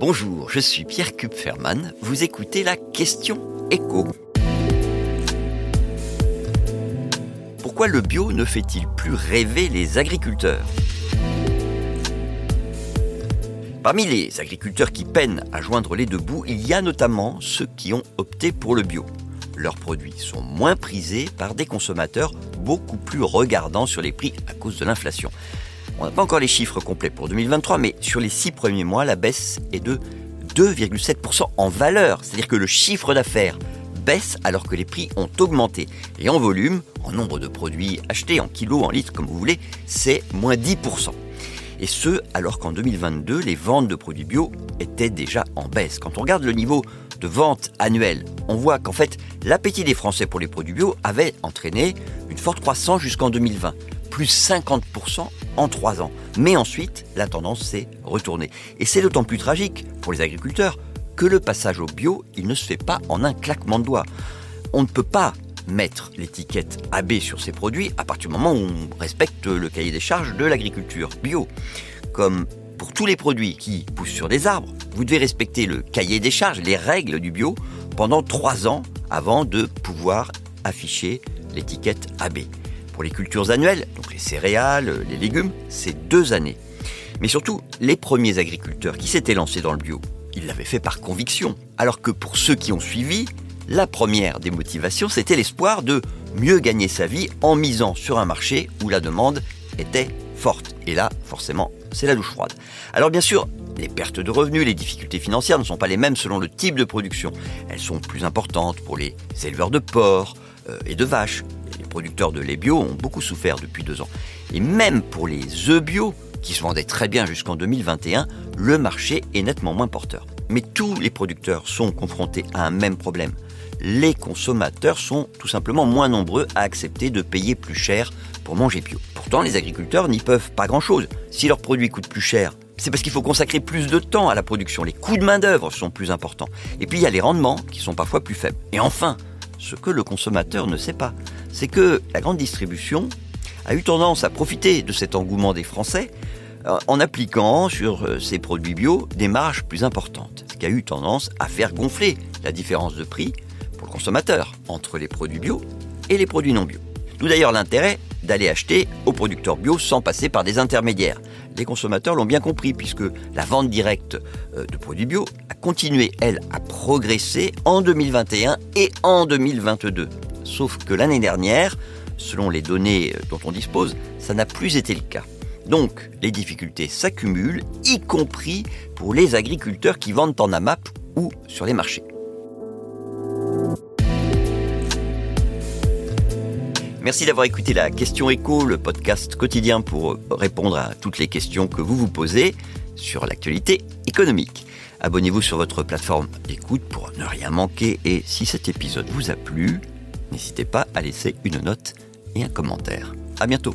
Bonjour, je suis Pierre Kupferman. Vous écoutez la question écho. Pourquoi le bio ne fait-il plus rêver les agriculteurs? Parmi les agriculteurs qui peinent à joindre les deux bouts, il y a notamment ceux qui ont opté pour le bio. Leurs produits sont moins prisés par des consommateurs beaucoup plus regardants sur les prix à cause de l'inflation. On n'a pas encore les chiffres complets pour 2023, mais sur les six premiers mois, la baisse est de 2,7% en valeur. C'est-à-dire que le chiffre d'affaires baisse alors que les prix ont augmenté. Et en volume, en nombre de produits achetés, en kilos, en litres, comme vous voulez, c'est moins 10%. Et ce, alors qu'en 2022, les ventes de produits bio étaient déjà en baisse. Quand on regarde le niveau de vente annuelle, on voit qu'en fait, l'appétit des Français pour les produits bio avait entraîné une forte croissance jusqu'en 2020 plus 50% en 3 ans. Mais ensuite, la tendance s'est retournée. Et c'est d'autant plus tragique pour les agriculteurs que le passage au bio, il ne se fait pas en un claquement de doigts. On ne peut pas mettre l'étiquette AB sur ces produits à partir du moment où on respecte le cahier des charges de l'agriculture bio. Comme pour tous les produits qui poussent sur des arbres, vous devez respecter le cahier des charges, les règles du bio, pendant 3 ans avant de pouvoir afficher l'étiquette AB. Pour les cultures annuelles, donc les céréales, les légumes, c'est deux années. Mais surtout, les premiers agriculteurs qui s'étaient lancés dans le bio, ils l'avaient fait par conviction. Alors que pour ceux qui ont suivi, la première des motivations, c'était l'espoir de mieux gagner sa vie en misant sur un marché où la demande était forte. Et là, forcément, c'est la douche froide. Alors bien sûr, les pertes de revenus, les difficultés financières ne sont pas les mêmes selon le type de production. Elles sont plus importantes pour les éleveurs de porcs euh, et de vaches, producteurs de lait bio ont beaucoup souffert depuis deux ans. Et même pour les œufs bio, qui se vendaient très bien jusqu'en 2021, le marché est nettement moins porteur. Mais tous les producteurs sont confrontés à un même problème. Les consommateurs sont tout simplement moins nombreux à accepter de payer plus cher pour manger bio. Pourtant, les agriculteurs n'y peuvent pas grand-chose. Si leurs produits coûtent plus cher, c'est parce qu'il faut consacrer plus de temps à la production. Les coûts de main-d'œuvre sont plus importants. Et puis il y a les rendements qui sont parfois plus faibles. Et enfin, ce que le consommateur ne sait pas, c'est que la grande distribution a eu tendance à profiter de cet engouement des Français euh, en appliquant sur euh, ces produits bio des marges plus importantes, ce qui a eu tendance à faire gonfler la différence de prix pour le consommateur entre les produits bio et les produits non bio. D'où d'ailleurs l'intérêt d'aller acheter aux producteurs bio sans passer par des intermédiaires. Les consommateurs l'ont bien compris puisque la vente directe euh, de produits bio a continué, elle, à progresser en 2021 et en 2022. Sauf que l'année dernière, selon les données euh, dont on dispose, ça n'a plus été le cas. Donc, les difficultés s'accumulent, y compris pour les agriculteurs qui vendent en AMAP ou sur les marchés. Merci d'avoir écouté la question écho, le podcast quotidien pour répondre à toutes les questions que vous vous posez sur l'actualité économique. Abonnez-vous sur votre plateforme d'écoute pour ne rien manquer et si cet épisode vous a plu, n'hésitez pas à laisser une note et un commentaire. À bientôt.